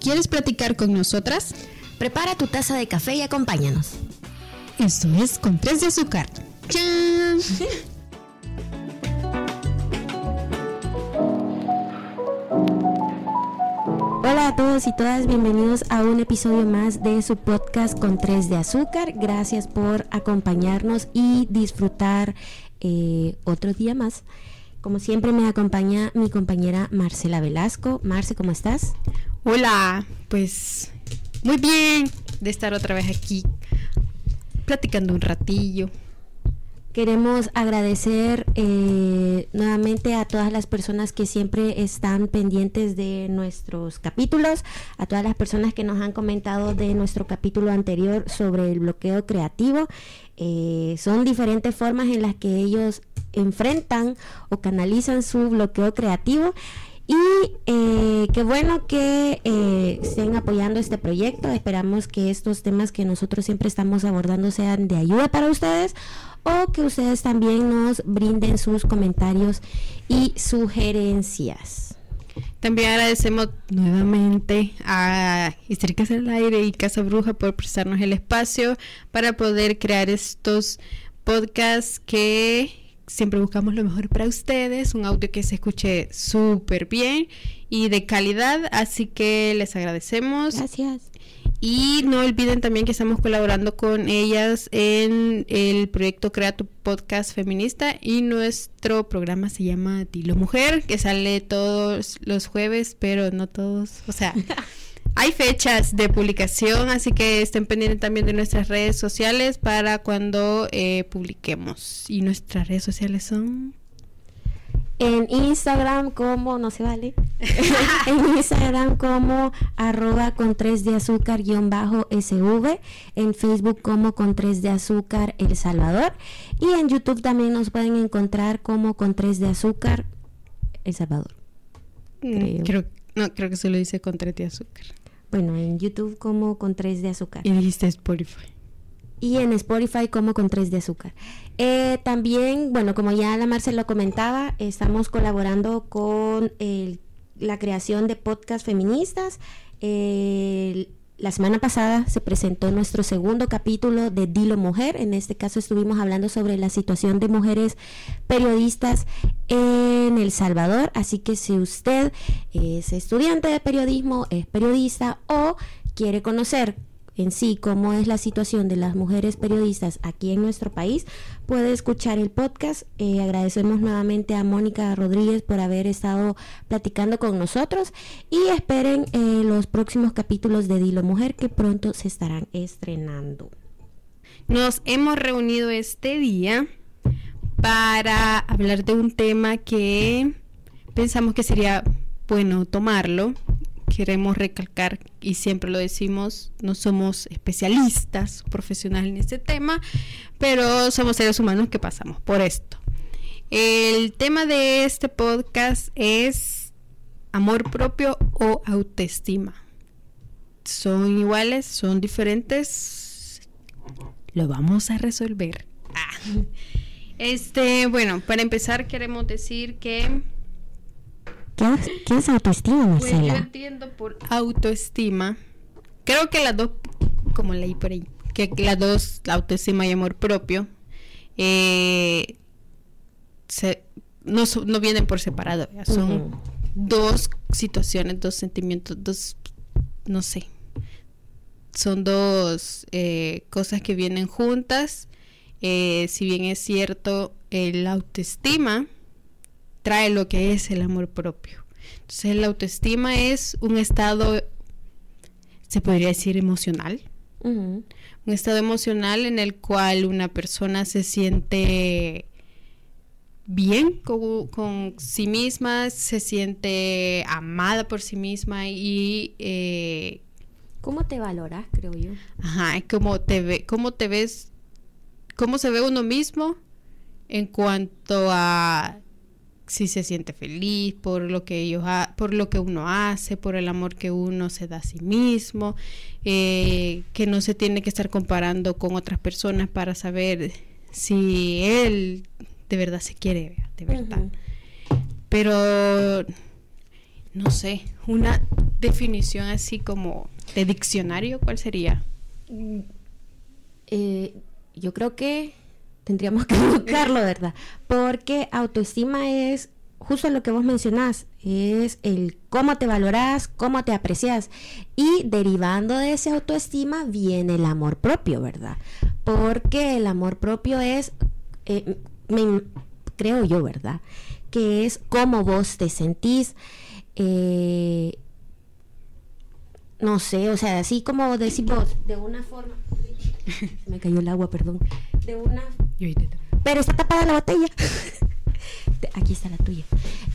¿Quieres platicar con nosotras? Prepara tu taza de café y acompáñanos. Esto es con tres de azúcar. ¡Chan! Hola a todos y todas, bienvenidos a un episodio más de su podcast con tres de azúcar. Gracias por acompañarnos y disfrutar eh, otro día más. Como siempre me acompaña mi compañera Marcela Velasco. Marce, ¿cómo estás? Hola, pues muy bien de estar otra vez aquí platicando un ratillo. Queremos agradecer eh, nuevamente a todas las personas que siempre están pendientes de nuestros capítulos, a todas las personas que nos han comentado de nuestro capítulo anterior sobre el bloqueo creativo. Eh, son diferentes formas en las que ellos enfrentan o canalizan su bloqueo creativo. Y eh, qué bueno que estén apoyando este proyecto. Esperamos que estos temas que nosotros siempre estamos abordando sean de ayuda para ustedes o que ustedes también nos brinden sus comentarios y sugerencias. También agradecemos nuevamente a Históricas del Aire y Casa Bruja por prestarnos el espacio para poder crear estos podcasts que siempre buscamos lo mejor para ustedes, un audio que se escuche súper bien y de calidad, así que les agradecemos. Gracias. Y no olviden también que estamos colaborando con ellas en el proyecto Crea tu Podcast Feminista y nuestro programa se llama Dilo Mujer, que sale todos los jueves, pero no todos, o sea, hay fechas de publicación, así que estén pendientes también de nuestras redes sociales para cuando eh, publiquemos. Y nuestras redes sociales son en Instagram como, no se vale, en Instagram como arroba con 3 de azúcar guion bajo SV, en Facebook como con 3 de azúcar El Salvador y en YouTube también nos pueden encontrar como con 3 de azúcar El Salvador. Mm, creo. no, creo que se lo dice con 3 de azúcar. Bueno, en YouTube como con 3 de azúcar. Y dijiste Spotify y en Spotify como con 3 de azúcar. Eh, también, bueno, como ya la Marcela lo comentaba, estamos colaborando con la creación de podcast feministas. la semana pasada se presentó nuestro segundo capítulo de Dilo Mujer. En este caso estuvimos hablando sobre la situación de mujeres periodistas en El Salvador. Así que si usted es estudiante de periodismo, es periodista o quiere conocer en sí cómo es la situación de las mujeres periodistas aquí en nuestro país, puede escuchar el podcast. Eh, agradecemos nuevamente a Mónica Rodríguez por haber estado platicando con nosotros y esperen eh, los próximos capítulos de Dilo Mujer que pronto se estarán estrenando. Nos hemos reunido este día para hablar de un tema que pensamos que sería bueno tomarlo queremos recalcar y siempre lo decimos, no somos especialistas profesionales en este tema, pero somos seres humanos que pasamos por esto. El tema de este podcast es amor propio o autoestima. ¿Son iguales? ¿Son diferentes? Lo vamos a resolver. Ah. Este, bueno, para empezar queremos decir que ¿Qué, es autoestima, Marcela? Pues yo entiendo por autoestima. Creo que las dos, como leí por ahí, que las dos, la autoestima y amor propio, eh, no, no, vienen por separado. Son dos situaciones, dos sentimientos, dos, no sé. Son dos eh, cosas que vienen juntas. Eh, si bien es cierto, el autoestima trae lo que es el amor propio. Entonces la autoestima es un estado, se podría decir, emocional. Un estado emocional en el cual una persona se siente bien con, sí misma, se siente amada por sí misma y... Eh, ¿Cómo te valoras, creo yo? Ajá, cómo te, ve, cómo te ves, cómo se ve uno mismo en cuanto a si se siente feliz por lo que ellos por lo que uno hace, por el amor que uno se da a sí mismo, eh, que no se tiene que estar comparando con otras personas para saber si él de verdad se quiere, de verdad. Pero no sé, una definición así como de diccionario, ¿cuál sería? Eh, yo creo que tendríamos que buscarlo, ¿verdad? Porque autoestima es justo lo que vos mencionás, es el cómo te valoras, cómo te aprecias. Y derivando de ese autoestima viene el amor propio, ¿verdad? Porque el amor propio es, eh, creo yo, ¿verdad? Que es cómo vos te sentís. Eh, no sé, o sea, así como decís vos, de una forma. Se me cayó el agua, perdón. De una. Pero está tapada la botella. Aquí está la tuya.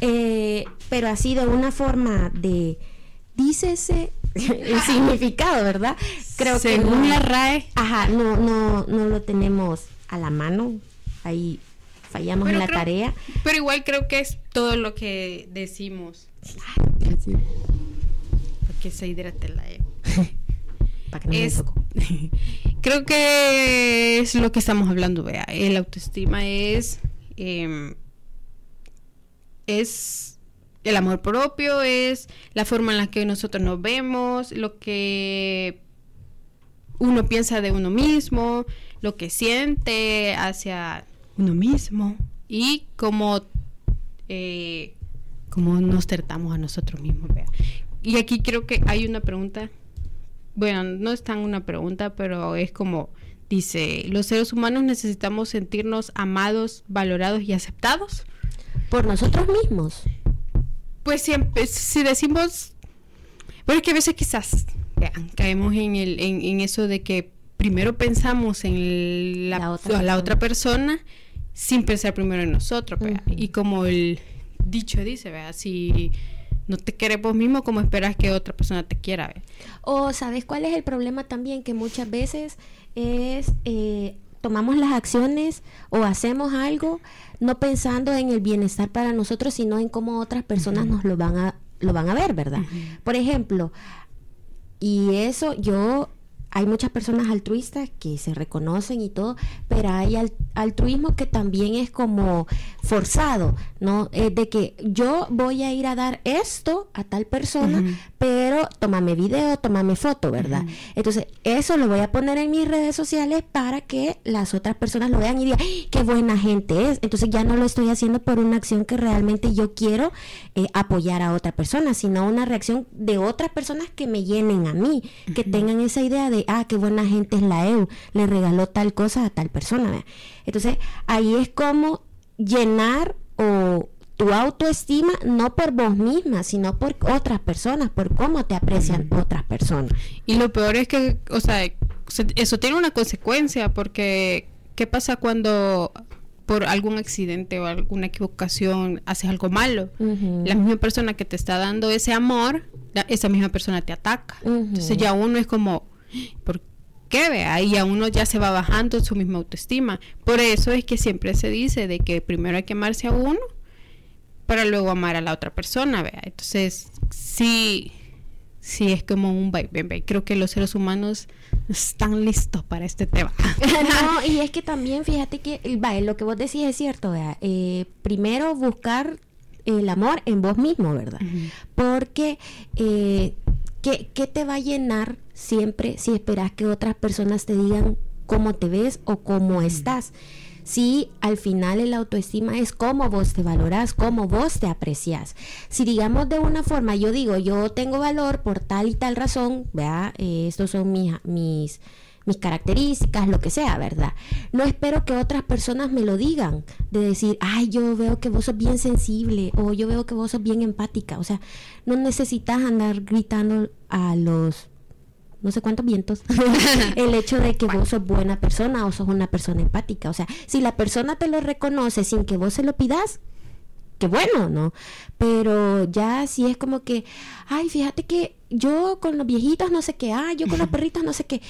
Eh, pero así de una forma de. Dícese el significado, ¿verdad? Creo que. Según la RAE. Ajá, no, no, no lo tenemos a la mano. Ahí fallamos en la tarea. Pero igual creo que es todo lo que decimos. Porque se hidrate la E. Para que no creo que es lo que estamos hablando, vea. El autoestima es. Em, es el amor propio, es la forma en la que nosotros nos vemos, lo que uno piensa de uno mismo, lo que siente hacia uno mismo y cómo, eh, cómo nos tratamos a nosotros mismos. Vea. Y aquí creo que hay una pregunta, bueno, no es tan una pregunta, pero es como dice, los seres humanos necesitamos sentirnos amados, valorados y aceptados por nosotros mismos. Pues siempre, si decimos, bueno, es que a veces quizás vean, caemos en, el, en, eso de que primero pensamos en la, otra, otra persona sin pensar primero en nosotros. Y como el dicho dice, ¿verdad? si no te quieres vos mismo, ¿cómo esperas que otra persona te quiera? O sabes cuál es el problema también, que muchas veces es eh, tomamos las acciones o hacemos algo no pensando en el bienestar para nosotros, sino en cómo otras personas nos lo van a lo van a ver, ¿verdad? Por ejemplo, y eso yo hay muchas personas altruistas que se reconocen y todo, pero hay altruismo que también es como forzado, ¿no? Es de que yo voy a ir a dar esto a tal persona, pero tómame video, tómame foto, ¿verdad? Entonces, eso lo voy a poner en mis redes sociales para que las otras personas lo vean y digan, qué buena gente es. Entonces, ya no lo estoy haciendo por una acción que realmente yo quiero eh, apoyar a otra persona, sino una reacción de otras personas que me llenen a mí, que tengan esa idea de ah, qué buena gente es la EU, le regaló tal cosa a tal persona. Entonces, ahí es como llenar o tu autoestima no por vos misma, sino por otras personas, por cómo te aprecian otras personas. Y lo peor es que, o sea, eso tiene una consecuencia, porque ¿qué pasa cuando por algún accidente o alguna equivocación haces algo malo? La misma persona que te está dando ese amor, esa misma persona te ataca. Entonces ya uno es como, ¿Por qué? Vea? Y a uno ya se va bajando su misma autoestima. Por eso es que siempre se dice de que primero hay que amarse a uno para luego amar a la otra persona, vea. Entonces, sí, sí es como un bye, Creo que los seres humanos están listos para este tema. no, y es que también, fíjate que, lo que vos decís es cierto, vea. Eh, primero buscar el amor en vos mismo, ¿verdad? Porque eh, ¿Qué, te va a llenar siempre si esperas que otras personas te digan cómo te ves o cómo estás? Si al final el autoestima es cómo vos te valoras, cómo vos te aprecias. Si digamos de una forma, yo digo, yo tengo valor por tal y tal razón, vea, eh, estos son mis, mis mis características, lo que sea, ¿verdad? No espero que otras personas me lo digan, de decir, ay, yo veo que vos sos bien sensible o yo veo que vos sos bien empática. O sea, no necesitas andar gritando a los no sé cuántos vientos, el hecho de que vos sos buena persona o sos una persona empática. O sea, si la persona te lo reconoce sin que vos se lo pidas, qué bueno, ¿no? Pero ya si es como que, ay, fíjate que yo con los viejitos no sé qué, ay, yo con los perritos no sé qué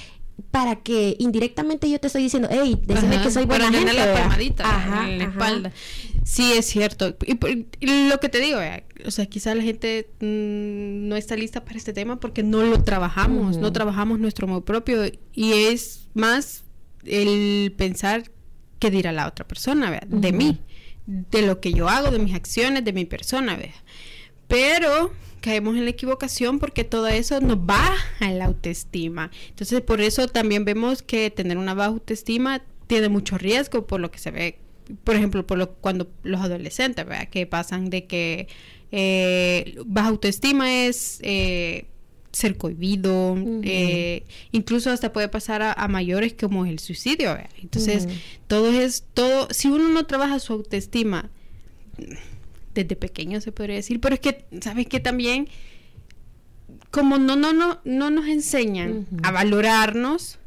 para que indirectamente yo te estoy diciendo, hey, decime que soy buena gente. la palmadita en la espalda. Sí, es cierto. Y, lo que te digo, eh, o sea, quizá la gente mm, no está lista para este tema porque no lo trabajamos, no trabajamos nuestro amor propio y es más el pensar qué dirá la otra persona, de mí, de lo que yo hago, de mis acciones, de mi persona, ¿vea? Pero caemos en la equivocación porque todo eso nos baja la autoestima. Entonces, por eso también vemos que tener una baja autoestima tiene mucho riesgo por lo que se ve, por ejemplo, por lo, cuando los adolescentes, ¿verdad? Que pasan de que eh, baja autoestima es... Eh, ser cohibido, eh, incluso hasta puede pasar a, mayores como el suicidio. Entonces, todo es, todo, si uno no trabaja su autoestima desde pequeño se podría decir, pero es que, ¿sabes que También, como no, no, no, no nos enseñan a valorarnos,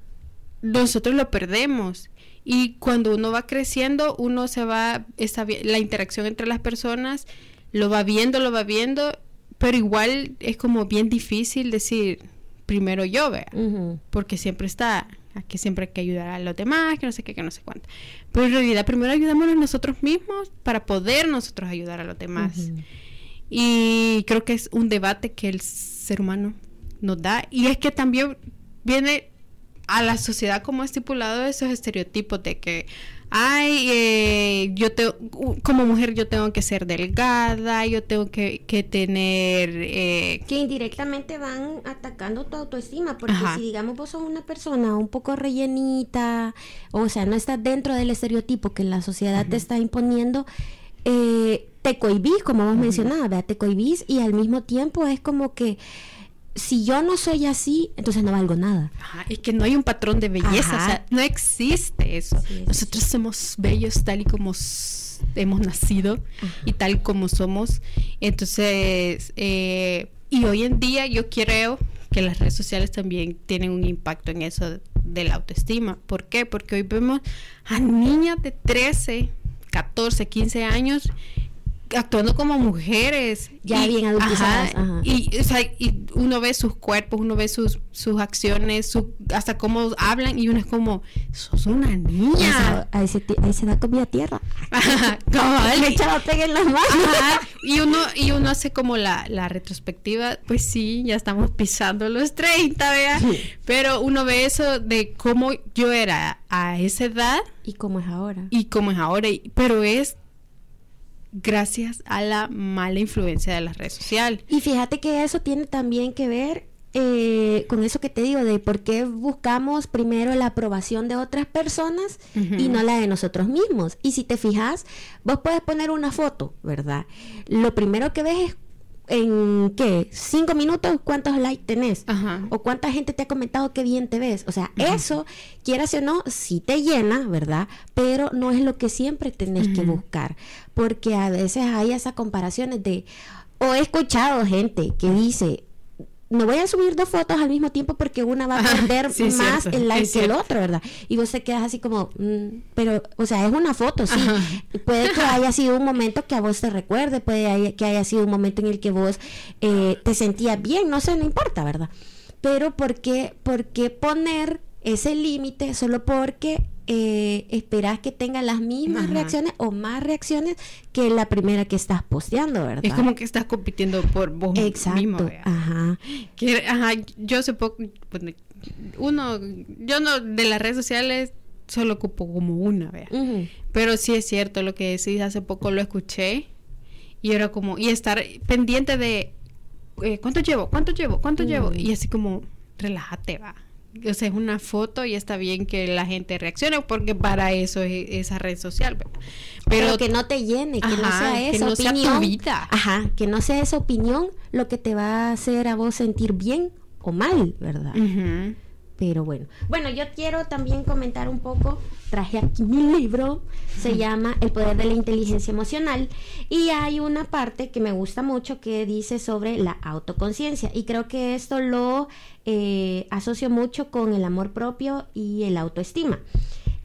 nosotros lo perdemos. Y cuando uno va creciendo, uno se va, esa, la interacción entre las personas, lo va viendo, lo va viendo pero igual es como bien difícil decir primero yo, vea, porque siempre está, aquí siempre hay que ayudar a los demás, que no sé qué, que no sé cuánto. Pero en realidad primero ayudámonos nosotros mismos para poder nosotros ayudar a los demás. Y creo que es un debate que el ser humano nos da. Y es que también viene a la sociedad como estipulado esos estereotipos de que ay, eh, yo te, como mujer yo tengo que ser delgada, yo tengo que, tener... Eh, que indirectamente van atacando tu autoestima, porque si digamos vos sos una persona un poco rellenita, o sea, no estás dentro del estereotipo que la sociedad te está imponiendo, eh, te cohibís, como vos mencionabas, te cohibís y al mismo tiempo es como que si yo no soy así, entonces no valgo nada. es que no hay un patrón de belleza, o sea, no existe eso. Nosotros somos bellos tal y como hemos nacido y tal como somos. Entonces, eh, y hoy en día yo creo que las redes sociales también tienen un impacto en eso de la autoestima. ¿Por qué? Porque hoy vemos a niñas de 13, 14, 15 años actuando como mujeres. Ya bien adultizadas. Y, o sea, y uno ve sus cuerpos, uno ve sus, sus acciones, su, hasta cómo hablan y uno es como, sos una niña. ahí, se, ahí se da comida tierra. Le echaba en las manos. Y uno, y uno hace como la, la retrospectiva, pues sí, ya estamos pisando los 30, vea. Pero uno ve eso de cómo yo era a esa edad. Y cómo es ahora. Y cómo es ahora. Pero es gracias a la mala influencia de las redes sociales. Y fíjate que eso tiene también que ver eh, con eso que te digo, de por qué buscamos primero la aprobación de otras personas y no la de nosotros mismos. Y si te fijas, vos puedes poner una foto, ¿verdad? Lo primero que ves es en qué, cinco minutos, cuántos likes tenés o cuánta gente te ha comentado qué bien te ves. O sea, eso, quieras o no, sí te llena, ¿verdad? Pero no es lo que siempre tenés que buscar, porque a veces hay esas comparaciones de, o he escuchado gente que dice, no voy a subir dos fotos al mismo tiempo porque una va a perder más el like que el otro, ¿verdad? Y vos te quedas así como, mm, pero, o sea, es una foto, sí. Puede que haya sido un momento que a vos te recuerde, puede que haya sido un momento en el que vos eh, te sentías bien, no sé, no importa, ¿verdad? Pero ¿por qué, por qué poner ese límite solo porque eh, esperas que tenga las mismas reacciones o más reacciones que la primera que estás posteando, ¿verdad? Es como que estás compitiendo por vos mismo. Ajá. ajá. Yo sé poco, uno, yo no, de las redes sociales solo ocupo como una, vea. Pero sí es cierto lo que decís, hace poco lo escuché y era como, y estar pendiente de, eh, ¿cuánto llevo? ¿Cuánto llevo? ¿Cuánto llevo? Y así como, relájate, va o sea, es una foto y está bien que la gente reaccione porque para eso es esa red social. Pero, que no te llene, que no sea esa que opinión. Sea tu vida. Ajá, que no sea esa opinión lo que te va a hacer a vos sentir bien o mal, ¿verdad? Pero bueno, bueno, yo quiero también comentar un poco, traje aquí mi libro, se llama El poder de la inteligencia emocional y hay una parte que me gusta mucho que dice sobre la autoconciencia y creo que esto lo eh, asocio mucho con el amor propio y el autoestima.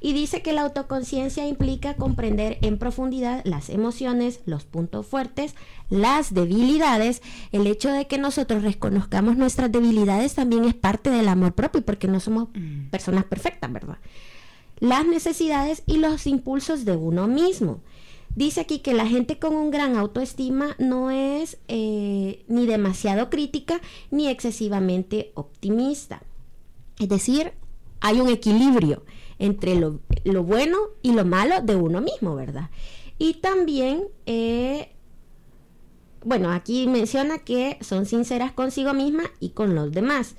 Y dice que la autoconciencia implica comprender en profundidad las emociones, los puntos fuertes, las debilidades. El hecho de que nosotros reconozcamos nuestras debilidades también es parte del amor propio, porque no somos mm. personas perfectas, ¿verdad? Las necesidades y los impulsos de uno mismo. Dice aquí que la gente con un gran autoestima no es eh, ni demasiado crítica ni excesivamente optimista. Es decir, hay un equilibrio entre lo, bueno y lo malo de uno mismo, ¿verdad? Y también, eh, bueno, aquí menciona que son sinceras consigo misma y con los demás.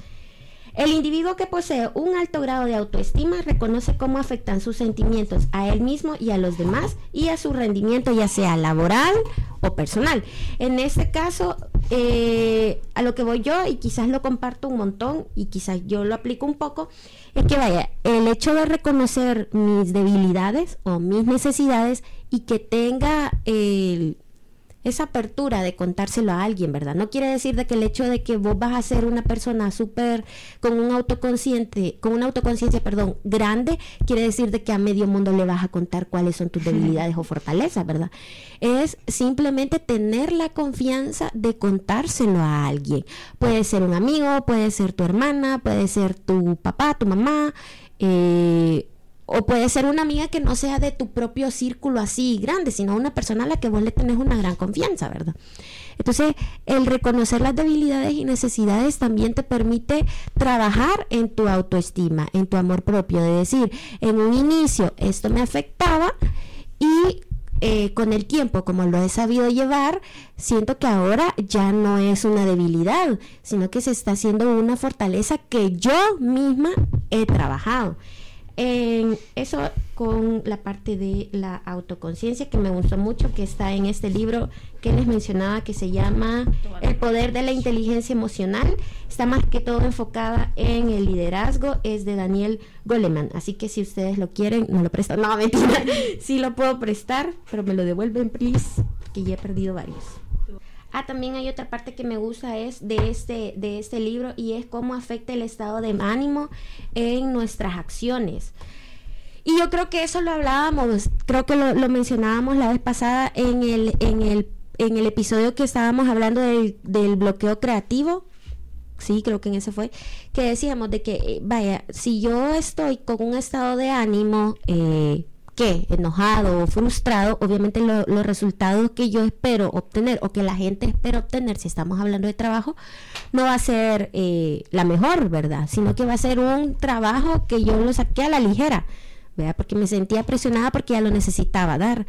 El individuo que posee un alto grado de autoestima reconoce cómo afectan sus sentimientos a él mismo y a los demás y a su rendimiento ya sea laboral o personal. En este caso, eh, a lo que voy yo, y quizás lo comparto un montón y quizás yo lo aplico un poco, es que vaya, el hecho de reconocer mis debilidades o mis necesidades y que tenga el esa apertura de contárselo a alguien, ¿verdad? No quiere decir de que el hecho de que vos vas a ser una persona súper con un autoconsciente, con una autoconciencia, perdón, grande, quiere decir de que a medio mundo le vas a contar cuáles son tus debilidades o fortalezas, ¿verdad? Es simplemente tener la confianza de contárselo a alguien. Puede ser un amigo, puede ser tu hermana, puede ser tu papá, tu mamá, eh, o puede ser una amiga que no sea de tu propio círculo así grande, sino una persona a la que vos le tenés una gran confianza, ¿verdad? Entonces, el reconocer las debilidades y necesidades también te permite trabajar en tu autoestima, en tu amor propio, de decir, en un inicio esto me afectaba y eh, con el tiempo, como lo he sabido llevar, siento que ahora ya no es una debilidad, sino que se está haciendo una fortaleza que yo misma he trabajado. En eso con la parte de la autoconciencia que me gustó mucho, que está en este libro que les mencionaba que se llama El poder de la inteligencia emocional. Está más que todo enfocada en el liderazgo, es de Daniel Goleman. Así que si ustedes lo quieren, no lo prestan. No, mentira, sí lo puedo prestar, pero me lo devuelven, please, que ya he perdido varios. Ah, también hay otra parte que me gusta es de este, de este libro y es cómo afecta el estado de ánimo en nuestras acciones. Y yo creo que eso lo hablábamos, creo que lo, mencionábamos la vez pasada en el, en el, en el episodio que estábamos hablando del, del bloqueo creativo, sí, creo que en ese fue, que decíamos de que, eh, vaya, si yo estoy con un estado de ánimo eh, que enojado o frustrado, obviamente los resultados que yo espero obtener o que la gente espera obtener, si estamos hablando de trabajo, no va a ser eh, la mejor, ¿verdad? Sino que va a ser un trabajo que yo lo saqué a la ligera, ¿verdad? Porque me sentía presionada porque ya lo necesitaba dar.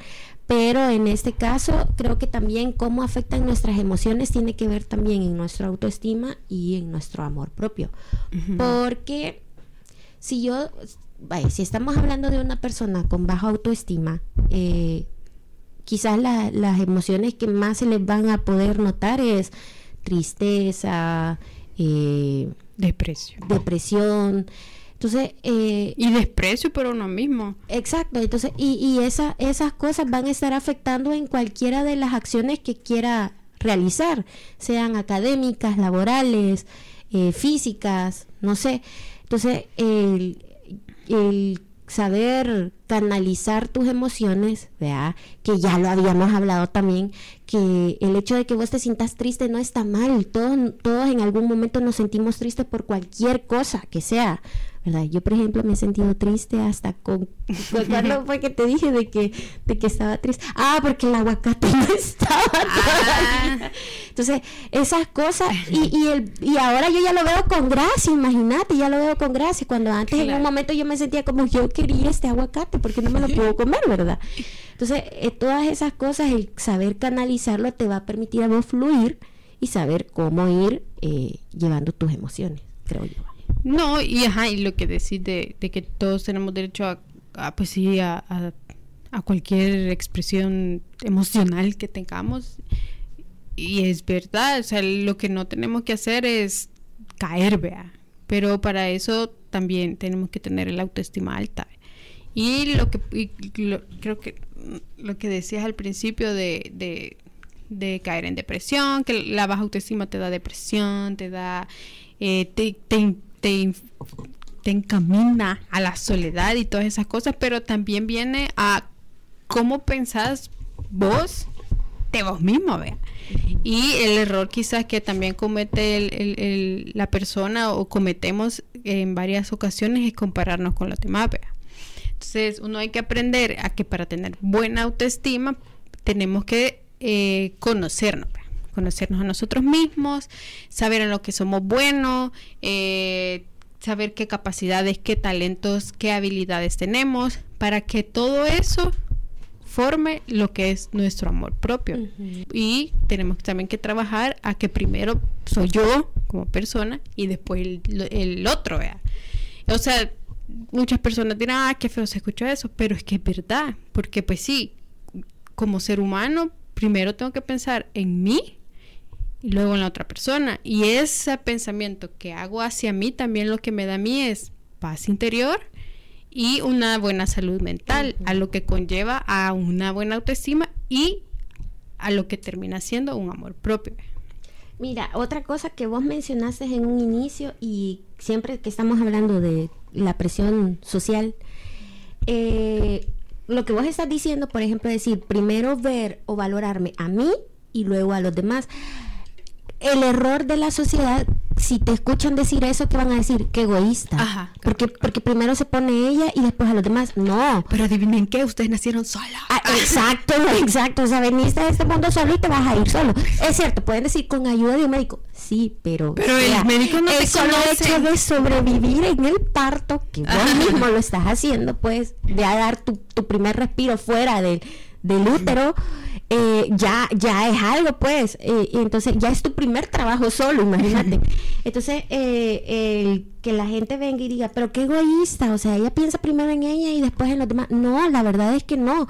Pero en este caso, creo que también cómo afectan nuestras emociones tiene que ver también en nuestra autoestima y en nuestro amor propio. Porque si yo si estamos hablando de una persona con baja autoestima, eh, quizás las emociones que más se les van a poder notar es tristeza, eh, depresión. Entonces, eh, y desprecio por uno mismo. Exacto, entonces, y, y esa, esas cosas van a estar afectando en cualquiera de las acciones que quiera realizar, sean académicas, laborales, físicas, no sé. Entonces, el, el saber canalizar tus emociones, ¿verdad? que ya lo habíamos hablado también, que el hecho de que vos te sientas triste no está mal, todos, todos en algún momento nos sentimos tristes por cualquier cosa que sea, yo, por ejemplo, me he sentido triste hasta con... ¿Cuándo fue que te dije de que, de que estaba triste? Ah, porque el aguacate no estaba ah. Entonces, esas cosas, y, y, el, y ahora yo ya lo veo con gracia, imagínate, ya lo veo con gracia, cuando antes en un momento yo me sentía como yo quería este aguacate, porque no me lo puedo comer, ¿verdad? Entonces, eh, todas esas cosas, el saber canalizarlo te va a permitir a vos fluir y saber cómo ir eh, llevando tus emociones, creo yo. No, y ajá, y lo que decís de, que todos tenemos derecho a, pues sí, a, a, cualquier expresión emocional que tengamos. Y es verdad, o sea, lo que no tenemos que hacer es caer, vea. Pero para eso también tenemos que tener el autoestima alta. Y lo que creo que lo que decías al principio de, de, de, caer en depresión, que la baja autoestima te da depresión, te da eh, te, encamina a la soledad y todas esas cosas, pero también viene a cómo pensás vos de vos mismo, vea. Y el error quizás que también comete la persona o cometemos en varias ocasiones es compararnos con los demás, vea. Entonces, uno hay que aprender a que para tener buena autoestima tenemos que eh, conocernos, conocernos a nosotros mismos, saber en lo que somos buenos, eh, saber qué capacidades, qué talentos, qué habilidades tenemos, para que todo eso deforme lo que es nuestro amor propio. Y tenemos también que trabajar a que primero soy yo como persona y después el, el otro, vea. O sea, muchas personas dirán, ah, qué feo se escucha eso, pero es que es verdad, porque pues sí, como ser humano, primero tengo que pensar en mí y luego en la otra persona. Y ese pensamiento que hago hacia mí también lo que me da a mí es paz interior y una buena salud mental, a lo que conlleva a una buena autoestima y a lo que termina siendo un amor propio. Mira, otra cosa que vos mencionaste en un inicio y siempre que estamos hablando de la presión social, eh, lo que vos estás diciendo, por ejemplo, decir primero ver o valorarme a mí y luego a los demás. El error de la sociedad si te escuchan decir eso, ¿qué van a decir? Que egoísta. Ajá, porque, porque primero se pone ella y después a los demás. No. Pero adivinen qué, ustedes nacieron solos. Ah, exacto, exacto. O sea, veniste a este mundo solo y te vas a ir solo. Es cierto, pueden decir con ayuda de un médico. Sí, pero. Pero el médico no te solo hecho de sobrevivir en el parto, que vos mismo lo estás haciendo, pues, de dar tu, tu primer respiro fuera del, del útero. Eh, ya, ya es algo, pues. Eh, entonces, ya es tu primer trabajo solo, imagínate. Entonces, eh, el que la gente venga y diga, pero qué egoísta, o sea, ella piensa primero en ella y después en los demás. No, la verdad es que no.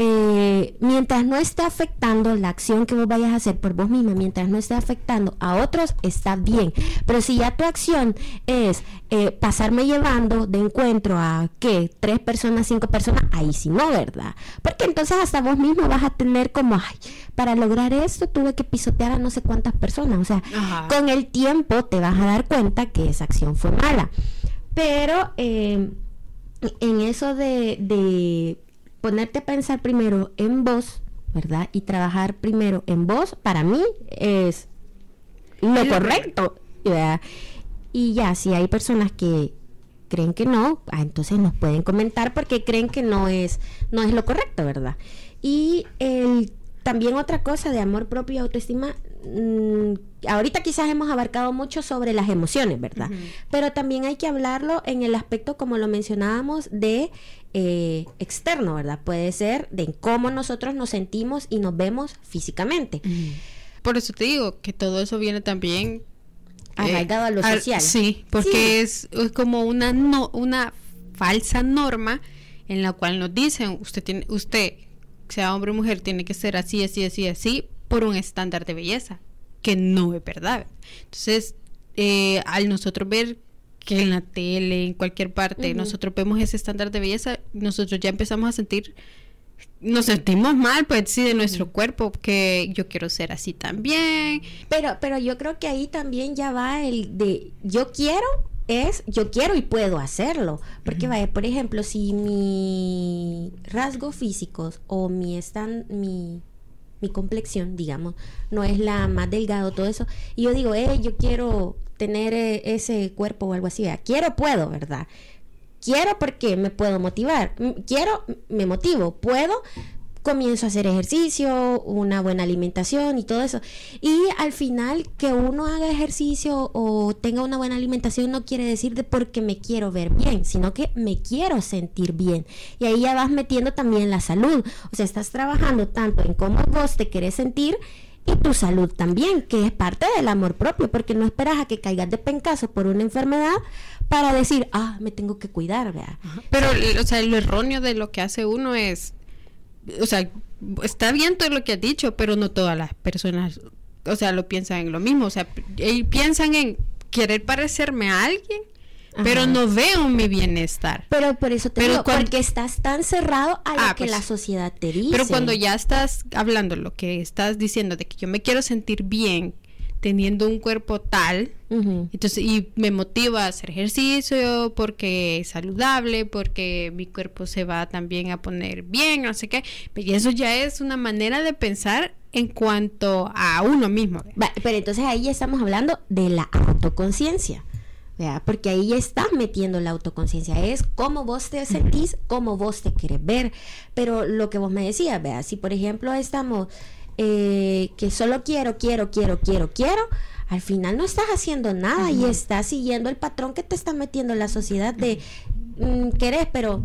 Eh, mientras no esté afectando la acción que vos vayas a hacer por vos misma, mientras no esté afectando a otros, está bien. Pero si ya tu acción es eh, pasarme llevando de encuentro a que tres personas, cinco personas, ahí sí no, ¿verdad? Porque entonces hasta vos mismo vas a tener como, ay, para lograr esto tuve que pisotear a no sé cuántas personas. O sea, con el tiempo te vas a dar cuenta que esa acción fue mala. Pero eh, en eso de ponerte a pensar primero en vos, ¿verdad? Y trabajar primero en vos, para mí es lo correcto. ¿verdad? Y ya, si hay personas que creen que no, ah, entonces nos pueden comentar porque creen que no es, no es lo correcto, ¿verdad? Y el, también otra cosa de amor propio y autoestima, mm, ahorita quizás hemos abarcado mucho sobre las emociones, ¿verdad? Pero también hay que hablarlo en el aspecto, como lo mencionábamos, de eh, externo, ¿verdad? Puede ser de cómo nosotros nos sentimos y nos vemos físicamente. Por eso te digo que todo eso viene también arraigado a lo eh, social. Sí, porque Es, como una no, una falsa norma en la cual nos dicen usted tiene usted sea hombre o mujer tiene que ser así así así así por un estándar de belleza que no es verdad. Entonces, eh, al nosotros ver que en la tele, en cualquier parte, nosotros vemos ese estándar de belleza, nosotros ya empezamos a sentir, nos sentimos mal, pues sí, de nuestro cuerpo, que yo quiero ser así también. Pero, pero yo creo que ahí también ya va el de yo quiero es yo quiero y puedo hacerlo. Porque vaya, por ejemplo, si mi rasgo físicos o mi están mi mi complexión, digamos, no es la más delgado, todo eso. Y yo digo, eh, yo quiero tener eh, ese cuerpo o algo así. Quiero, puedo, ¿verdad? Quiero porque me puedo motivar. Quiero, me motivo. Puedo, comienzo a hacer ejercicio, una buena alimentación y todo eso. Y al final que uno haga ejercicio o tenga una buena alimentación no quiere decir de porque me quiero ver bien, sino que me quiero sentir bien. Y ahí ya vas metiendo también la salud. O sea, estás trabajando tanto en cómo vos te querés sentir y tu salud también, que es parte del amor propio, porque no esperas a que caigas de pencaso por una enfermedad para decir, ah, me tengo que cuidar, vea. Pero, o sea, lo erróneo de lo que hace uno es, o sea, está bien todo lo que has dicho, pero no todas las personas, o sea, lo piensan en lo mismo, o sea, piensan en querer parecerme a alguien pero no veo mi bienestar. Pero por eso te digo, porque estás tan cerrado a lo ah, que pues la sociedad te dice. Pero cuando ya estás hablando lo que estás diciendo de que yo me quiero sentir bien teniendo un cuerpo tal, entonces y me motiva a hacer ejercicio porque es saludable, porque mi cuerpo se va también a poner bien, no sé qué, y eso ya es una manera de pensar en cuanto a uno mismo. pero entonces ahí estamos hablando de la autoconciencia. Porque ahí estás metiendo la autoconciencia, es cómo vos te sentís, cómo vos te querés ver. Pero lo que vos me decías, vea, si por ejemplo estamos eh, que solo quiero, quiero, quiero, quiero, quiero, al final no estás haciendo nada y estás siguiendo el patrón que te está metiendo la sociedad de mm, querés, pero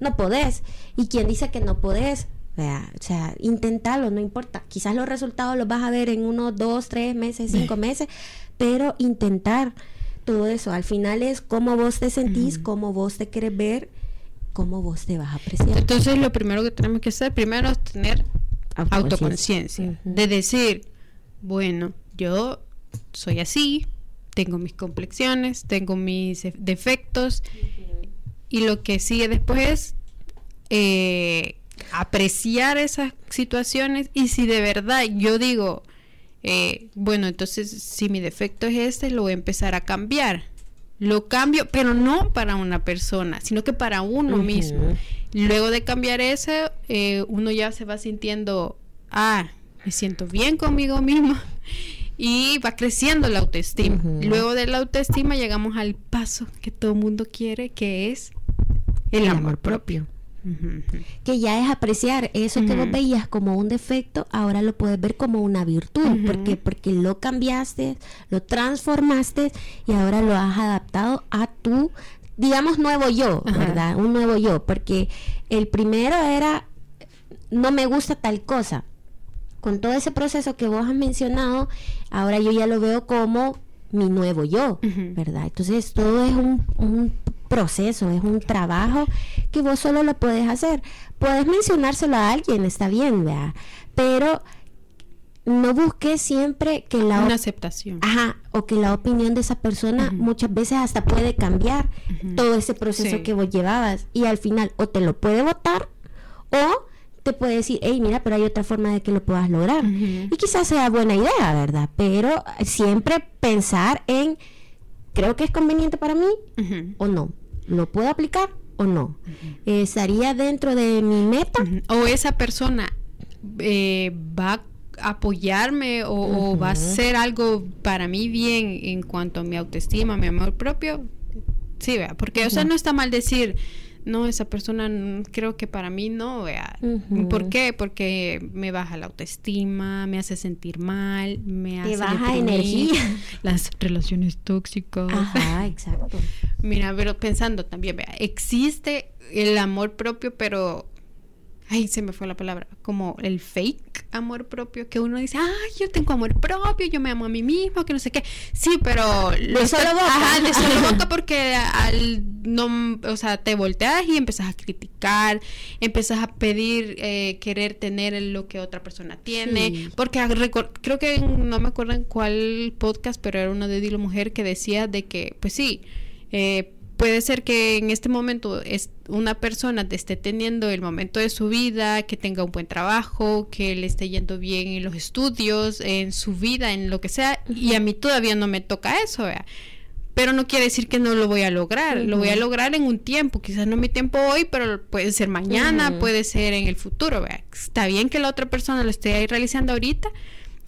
no podés. Y quien dice que no podés, Vea, o sea, intentarlo, no importa. Quizás los resultados los vas a ver en unos dos, tres meses, cinco meses, pero intentar todo eso. Al final es cómo vos te sentís, cómo vos te querés ver, cómo vos te vas a apreciar. Entonces lo primero que tenemos que hacer, primero es tener autoconciencia. De decir, bueno, yo soy así, tengo mis complexiones, tengo mis defectos, y lo que sigue después es eh, apreciar esas situaciones y si de verdad yo digo, eh, bueno, entonces si mi defecto es este, lo voy a empezar a cambiar. Lo cambio, pero no para una persona, sino que para uno mismo. Luego de cambiar eso, eh, uno ya se va sintiendo, ah, me siento bien conmigo mismo y va creciendo la autoestima. Luego de la autoestima llegamos al paso que todo el mundo quiere, que es el, amor, propio. Que ya es apreciar. Eso que vos veías como un defecto, ahora lo puedes ver como una virtud. porque Porque lo cambiaste, lo transformaste y ahora lo has adaptado a tu, digamos, nuevo yo, ¿verdad? Un nuevo yo. Porque el primero era, no me gusta tal cosa. Con todo ese proceso que vos has mencionado, ahora yo ya lo veo como mi nuevo yo, ¿verdad? Entonces todo es un, un proceso, es un trabajo que vos solo lo puedes hacer. Puedes mencionárselo a alguien, está bien, vea, pero no busques siempre que la una aceptación. Ajá o que la opinión de esa persona muchas veces hasta puede cambiar todo ese proceso que vos llevabas. Y al final o te lo puede votar o te puede decir hey mira pero hay otra forma de que lo puedas lograr y quizás sea buena idea verdad pero siempre pensar en creo que es conveniente para mí o no. ¿Lo puedo aplicar o no? ¿Estaría dentro de mi meta? O esa persona eh, va a apoyarme o, va a hacer algo para mí bien en cuanto a mi autoestima, mi amor propio. Sí, vea, porque, o sea, no está mal decir, no, esa persona creo que para mí no, vea. ¿Por qué? Porque me baja la autoestima, me hace sentir mal, me hace... baja energía. Las relaciones tóxicas. Ajá, exacto. Mira, pero pensando también, vea, existe el amor propio, pero ay, se me fue la palabra, como el fake amor propio, que uno dice, ay, yo tengo amor propio, yo me amo a mí mismo, que no sé qué. Sí, pero lo solo boca. Ajá, solo boca porque al no, o sea, te volteas y empiezas a criticar, empiezas a pedir, eh, querer tener lo que otra persona tiene, porque creo que no me acuerdo en cuál podcast, pero era una de Dilo Mujer que decía de que, pues sí, eh, puede ser que en este momento es una persona te esté teniendo el momento de su vida, que tenga un buen trabajo, que le esté yendo bien en los estudios, en su vida, en lo que sea, y a mí todavía no me toca eso, pero no quiere decir que no lo voy a lograr, lo voy a lograr en un tiempo, quizás no mi tiempo hoy, pero puede ser mañana, puede ser en el futuro, ¿vea? Está bien que la otra persona lo esté realizando ahorita,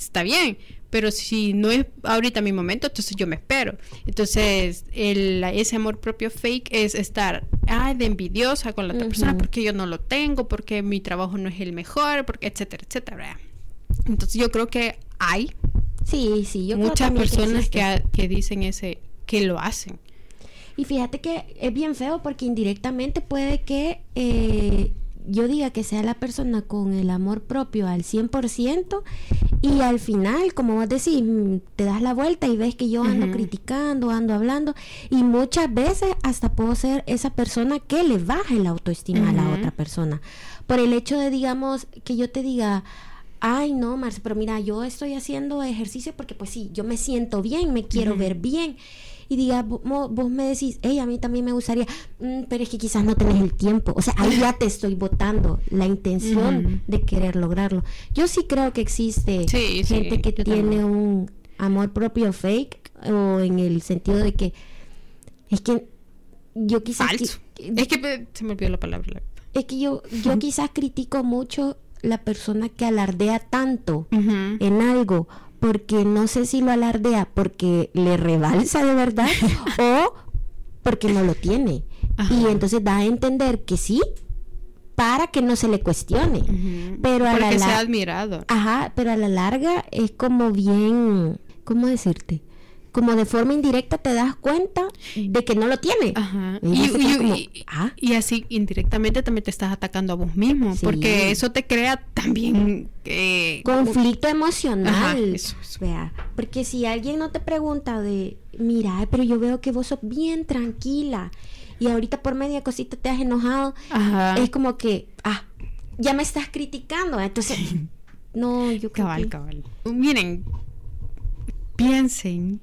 está bien, pero si no es ahorita mi momento, entonces yo me espero. Entonces, el, ese amor propio fake es estar ay, de envidiosa con la otra persona porque yo no lo tengo, porque mi trabajo no es el mejor, porque etcétera, etcétera. Entonces, yo creo que hay sí, sí, yo muchas personas que, que, dicen ese que lo hacen. Y fíjate que es bien feo porque indirectamente puede que eh, yo diga que sea la persona con el amor propio al 100% y al final, como vos decís, mm, te das la vuelta y ves que yo ando criticando, ando hablando y muchas veces hasta puedo ser esa persona que le baje la autoestima a la otra persona. Por el hecho de, digamos, que yo te diga, ay no, Marce, pero mira, yo estoy haciendo ejercicio porque pues sí, yo me siento bien, me quiero ver bien y diga, vos, me decís, hey, a mí también me gustaría, mm, pero es que quizás no tenés el tiempo. O sea, ahí ya te estoy votando la intención de querer lograrlo. Yo sí creo que existe gente que tiene un amor propio fake o en el sentido de que es que yo quizás... es que se me olvidó la palabra. Es que yo, yo quizás critico mucho la persona que alardea tanto en algo porque no sé si lo alardea porque le rebalsa de verdad o porque no lo tiene. Y entonces da a entender que sí, para que no se le cuestione. Pero a porque la sea admirado. Ajá, pero a la larga es como bien, ¿cómo decirte? Como de forma indirecta te das cuenta de que no lo tiene. Ajá. Y Y, como, ah. y así indirectamente también te estás atacando a vos mismo, Sí. porque eso te crea también eh, conflicto emocional. Ajá, eso, eso. Vea, porque si alguien no te pregunta de, mira, pero yo veo que vos sos bien tranquila y ahorita por media cosita te has enojado, Ajá. es como que, ah, ya me estás criticando. Entonces, no, yo creo Cabal, que- cabal. Miren, piensen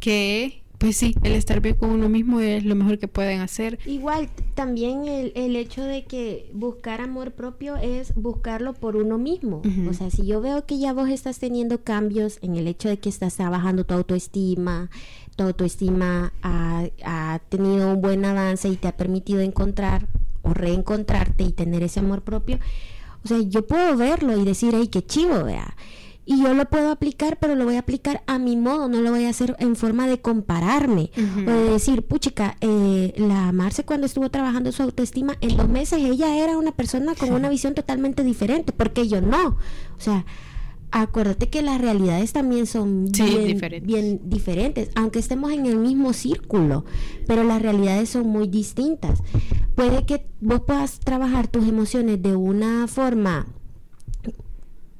que, pues sí, el estar bien con uno mismo es lo mejor que pueden hacer. Igual, también el, el hecho de que buscar amor propio es buscarlo por uno mismo. O sea, si yo veo que ya vos estás teniendo cambios en el hecho de que estás trabajando tu autoestima, tu autoestima ha, ha tenido un buen avance y te ha permitido encontrar o reencontrarte y tener ese amor propio, o sea, yo puedo verlo y decir, ay, qué chivo, vea. Y yo lo puedo aplicar, pero lo voy a aplicar a mi modo, no lo voy a hacer en forma de compararme. O de decir, puchica, eh, la Marce cuando estuvo trabajando su autoestima, en dos meses ella era una persona con una visión totalmente diferente, porque yo no. O sea, acuérdate que las realidades también son Sí, bien, diferentes. bien diferentes, aunque estemos en el mismo círculo, pero las realidades son muy distintas. Puede que vos puedas trabajar tus emociones de una forma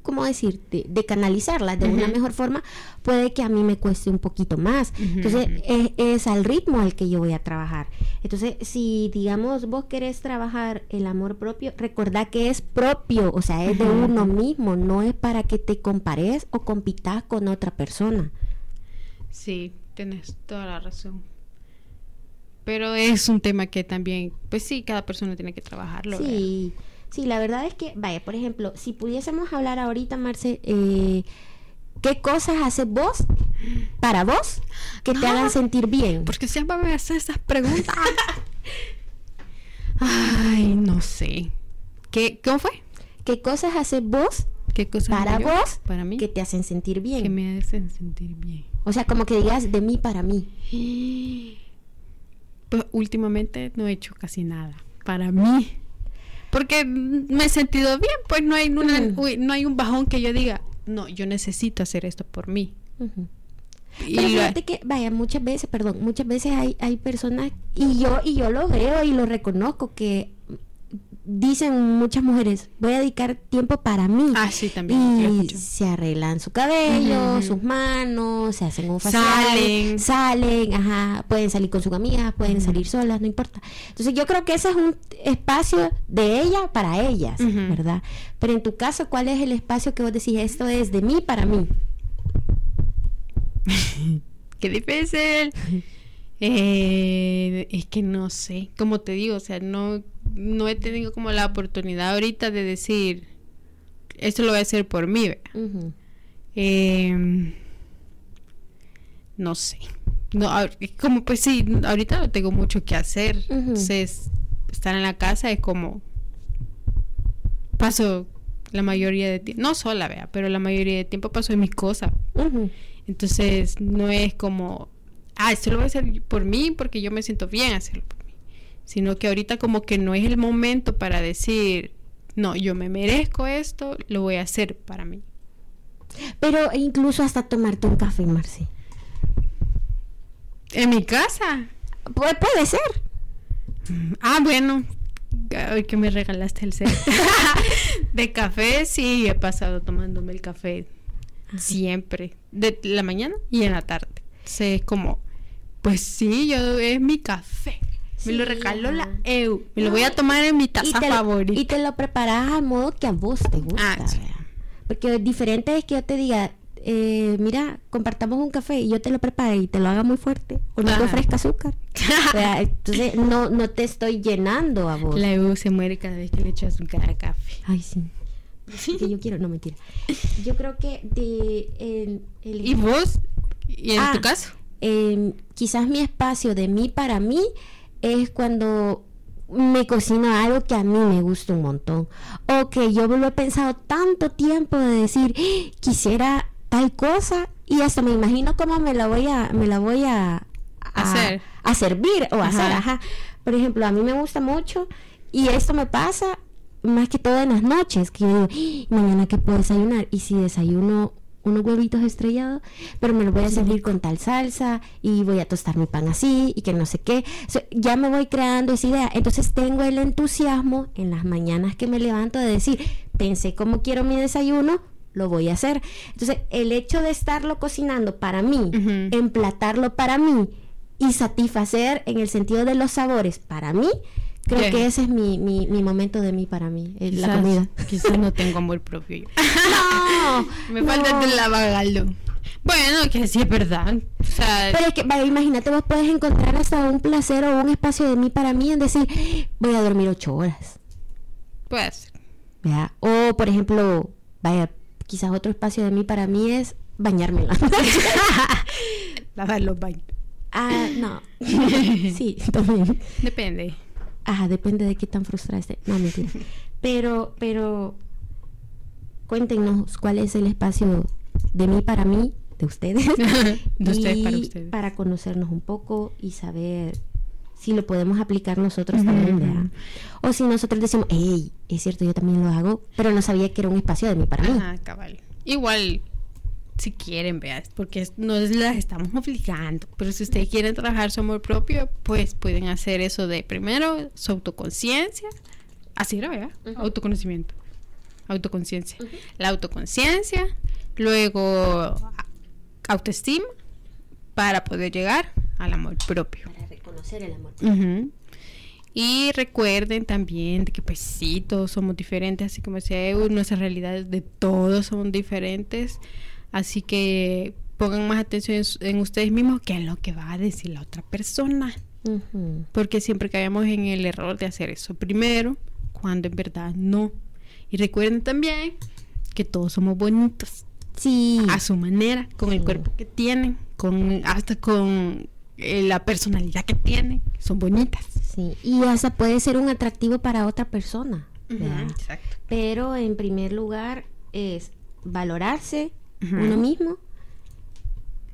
¿cómo decir? De, de canalizarlas de una Ujú. mejor forma, puede que a mí me cueste un poquito más. Entonces, es, es al ritmo al que yo voy a trabajar. Entonces, si digamos vos querés trabajar el amor propio, recordá que es propio, o sea, es de uno mismo, no es para que te compares o compitas con otra persona. Sí, tienes toda la razón. Pero es un tema que también, pues sí, cada persona tiene que trabajarlo. ¿verdad? Sí, la verdad es que, vaya, por ejemplo, si pudiésemos hablar ahorita, Marce, eh, ¿qué cosas haces vos para vos que te Ah, hagan sentir bien? Porque siempre me hace esas preguntas. Ay, no sé. ¿Qué, ¿Cómo fue? ¿Qué cosas haces vos ¿Qué cosas para yo? vos Para mí. que te hacen sentir bien? que me hacen sentir bien. O sea, como que digas de mí para mí. Pues últimamente no he hecho casi nada para mí. Porque me he sentido bien, pues no hay, una- uy, no hay un bajón que yo diga, no, yo necesito hacer esto por mí. Y Pero fíjate que, vaya, muchas veces, perdón, muchas veces hay, hay personas, y yo, y yo lo veo y lo reconozco, que dicen muchas mujeres, voy a dedicar tiempo para mí. Ah, sí, también. y se arreglan su cabello, sus manos, se hacen un facial, Salen. salen, ajá, pueden salir con sus amigas, pueden salir solas, no importa. Entonces yo creo que ese es un espacio de ella para ellas. ¿verdad? Pero en tu caso, ¿cuál es el espacio que vos decís, esto es de mí para mí? Qué difícil. Eh, es que no sé, como te digo, o sea, no, no he tenido como la oportunidad ahorita de decir, esto lo voy a hacer por mí. Eh, no sé. No, como pues sí, ahorita no tengo mucho que hacer. Entonces, estar en la casa es como paso la mayoría de tiempo, no sola, vea, pero la mayoría de tiempo paso en mis cosas. Entonces, no es como, ah, esto lo voy a hacer por mí porque yo me siento bien hacerlo. Sino que ahorita como que no es el momento para decir, no, yo me merezco esto, lo voy a hacer para mí. Pero incluso hasta tomarte un café, Marci. En mi casa. Pu- puede ser. Ah, bueno. Ay, que me regalaste el set. de café, sí, he pasado tomándome el café siempre. De la mañana y en la tarde. Entonces, es como, pues sí, yo es mi café. Me lo regaló la. EU. Me lo voy a tomar en mi Y taza lo, favorita. y te lo preparas al modo que a vos te gusta. Ah, sí. Porque diferente es que yo te diga, eh, mira, compartamos un café y yo te lo prepare y te lo haga muy fuerte. O no te ofrezca azúcar. O sea, entonces no, no te estoy llenando a vos. La EU se muere cada vez que le echo azúcar al café. Ay, sí. Que yo quiero, no mentira. Yo creo que de el, el- ¿Y vos? ¿Y en Ah. tu caso? eh, quizás mi espacio de mí para mí es cuando me cocino algo que a mí me gusta un montón. O que yo lo he pensado tanto tiempo de decir, "Ah, quisiera tal cosa y hasta me imagino cómo me la voy a, me la voy a, a- Hacer. a servir o Ajá. hacer, ajá. Por ejemplo, a mí me gusta mucho y esto me pasa más que todo en las noches, que yo digo, "Ah, mañana que puedo desayunar y si desayuno unos huevitos estrellados, pero me los voy a servir con tal salsa y voy a tostar mi pan así y que no sé qué. ya me voy creando esa idea. Entonces tengo el entusiasmo en las mañanas que me levanto de decir, pensé cómo quiero mi desayuno, lo voy a hacer. Entonces, el hecho de estarlo cocinando para mí, emplatarlo para mí y satisfacer en el sentido de los sabores para mí, creo que ese es mi, mi, mi, momento de mí para mí, la comida. Quizás no tengo amor propio yo. no, me falta el lavagaldo. Bueno, que sí es verdad. Pero es que, vaya, imagínate, vos puedes encontrar hasta un placer o un espacio de mí para mí en decir, voy a dormir ocho horas. Puede ser. O, por ejemplo, vaya, quizás otro espacio de mí para mí es bañarme Lavar los baños. Ah, no. sí, también. Depende. Ajá, depende de qué tan frustrada esté. No, mentira. Pero, pero, cuéntenos cuál es el espacio de mí para mí, de ustedes. de ustedes para ustedes. Para conocernos un poco y saber si lo podemos aplicar nosotros también, O si nosotros decimos, hey, es cierto, yo también lo hago, pero no sabía que era un espacio de mí para mí. Ajá, cabal. Igual, si quieren, vean, porque no las estamos obligando, pero si ustedes quieren trabajar su amor propio, pues pueden hacer eso de primero su autoconciencia, así era, ¿verdad? Autoconocimiento, autoconciencia. La autoconciencia, luego autoestima, para poder llegar al amor propio conocer el amor. Y recuerden también que pues sí, todos somos diferentes, así como decía nuestras realidades de todos son diferentes, así que pongan más atención en, ustedes mismos que en lo que va a decir la otra persona. Porque siempre caemos en el error de hacer eso primero, cuando en verdad no. Y recuerden también que todos somos bonitos. Sí. A su manera, con el cuerpo que tienen, con hasta con eh, la personalidad que tienen, son bonitas. Sí, y hasta puede ser un atractivo para otra persona. exacto. Pero en primer lugar es valorarse uno mismo,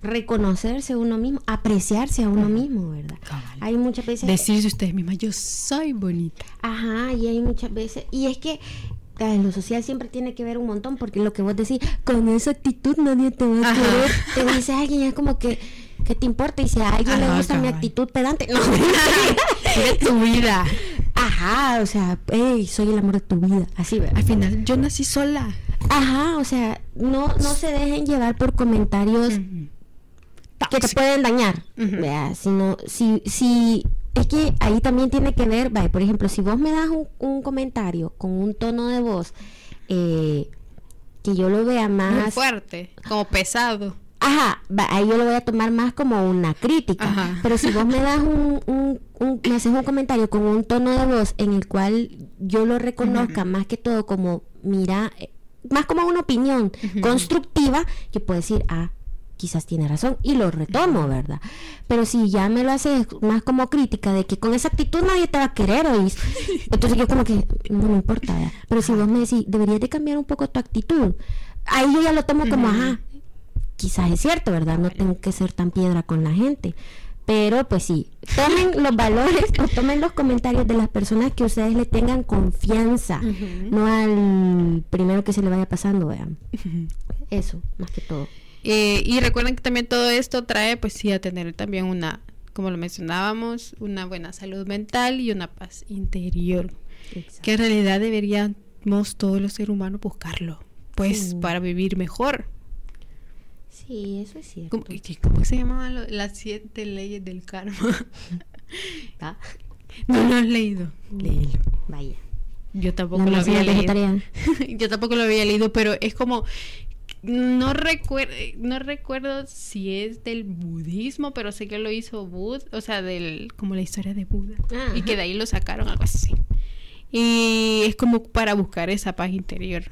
reconocerse uno mismo, apreciarse a uno mismo, ¿verdad? Hay muchas veces... Decirse usted misma, yo soy bonita. Ajá, y hay muchas veces... Y es que en lo social siempre tiene que ver un montón, porque lo que vos decís, con esa actitud nadie te va a querer, te dice alguien, es como que ¿qué te importa? Y si a alguien le gusta mi actitud pedante, no. de tu vida. Ajá, o sea, hey, soy el amor de tu vida. Así, Al final, yo nací sola. Ajá, o sea, no, no se dejen llevar por comentarios que te pueden dañar. Vea, sino, si, si, es que ahí también tiene que ver, vaya, por ejemplo, si vos me das un, un comentario con un tono de voz eh, que yo lo vea más... Muy fuerte, como pesado. Ajá, ahí yo lo voy a tomar más como una crítica. Pero si vos me das un, un, me haces un comentario con un tono de voz en el cual yo lo reconozca más que todo como, mira, eh, más como una opinión constructiva, yo puedo decir, ah, quizás tiene razón y lo retomo, ¿verdad? Pero si ya me lo haces más como crítica de que con esa actitud nadie te va a querer, ¿oís? Entonces yo como que no me importa, ¿verdad? Pero si vos me decís, deberías de cambiar un poco tu actitud, ahí yo ya lo tomo como, ajá, quizás es cierto, ¿verdad? No tengo que ser tan piedra con la gente. Pero pues sí, tomen los valores o tomen los comentarios de las personas que ustedes le tengan confianza, no al primero que se le vaya pasando, vean. Eso, más que todo. Eh, y recuerden que también todo esto trae pues sí a tener también una, como lo mencionábamos, una buena salud mental y una paz interior. Que en realidad deberíamos todos los seres humanos buscarlo, pues para vivir mejor. Sí, eso es cierto. ¿Cómo, se llamaban las siete leyes del karma? ¿Ah? No lo has leído. Léelo. Vaya. Yo tampoco lo había leído. Yo tampoco lo había leído, pero es como no recuerdo no recuerdo si es del budismo, pero sé que lo hizo Bud, o sea, del como la historia de Buda y que de ahí lo sacaron algo así. Y es como para buscar esa paz interior.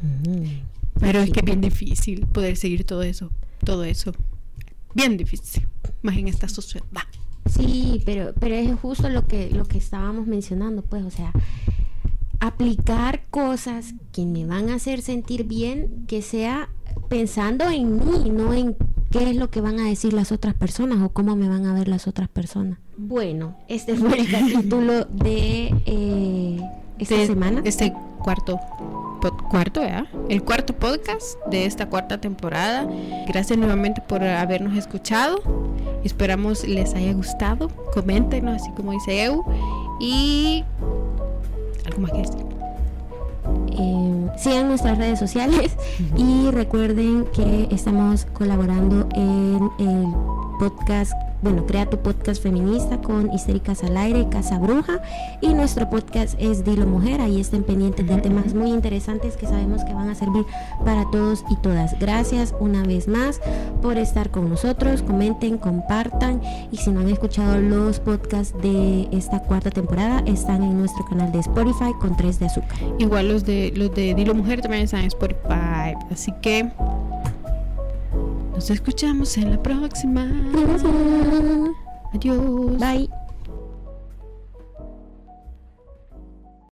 Mm. Pero es que es bien difícil poder seguir todo eso, todo eso. Bien difícil, más en esta sociedad. Sí, pero, pero es justo lo que, lo que estábamos mencionando, pues, o sea, aplicar cosas que me van a hacer sentir bien, que sea pensando en mí, no en qué es lo que van a decir las otras personas o cómo me van a ver las otras personas. Bueno, este fue el capítulo de eh, esta semana. Este cuarto cuarto, ¿verdad? El cuarto podcast de esta cuarta temporada. Gracias nuevamente por habernos escuchado. Esperamos les haya gustado. Coméntenos, así como dice Eu. Y algo más que decir. Eh, sigan nuestras redes sociales y recuerden que estamos colaborando en el podcast bueno, crea tu podcast feminista con Histéricas al Aire, Casa Bruja. Y nuestro podcast es Dilo Mujer. Ahí estén pendientes de temas muy interesantes que sabemos que van a servir para todos y todas. Gracias una vez más por estar con nosotros. Comenten, compartan. Y si no han escuchado los podcasts de esta cuarta temporada, están en nuestro canal de Spotify con 3 de azúcar. Igual los de los de Dilo Mujer también están en Spotify. Así que nos escuchamos en la próxima. Adiós. Bye.